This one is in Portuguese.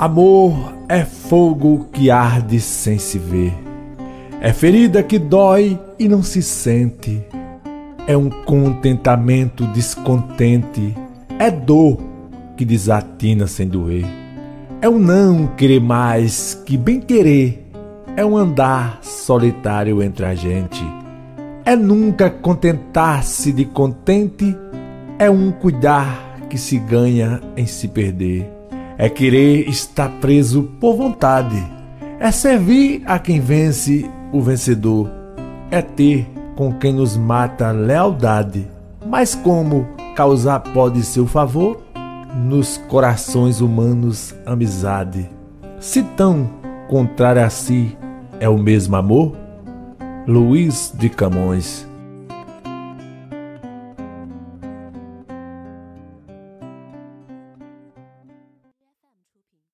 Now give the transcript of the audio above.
Amor é fogo que arde sem se ver. É ferida que dói e não se sente. É um contentamento descontente. É dor que desatina sem doer. É um não querer mais que bem querer. É um andar solitário entre a gente. É nunca contentar-se de contente. É um cuidar que se ganha em se perder é querer estar preso por vontade. É servir a quem vence o vencedor. É ter com quem nos mata lealdade. Mas como causar pode seu favor? Nos corações humanos amizade. Se tão contrário a si é o mesmo amor? Luiz de Camões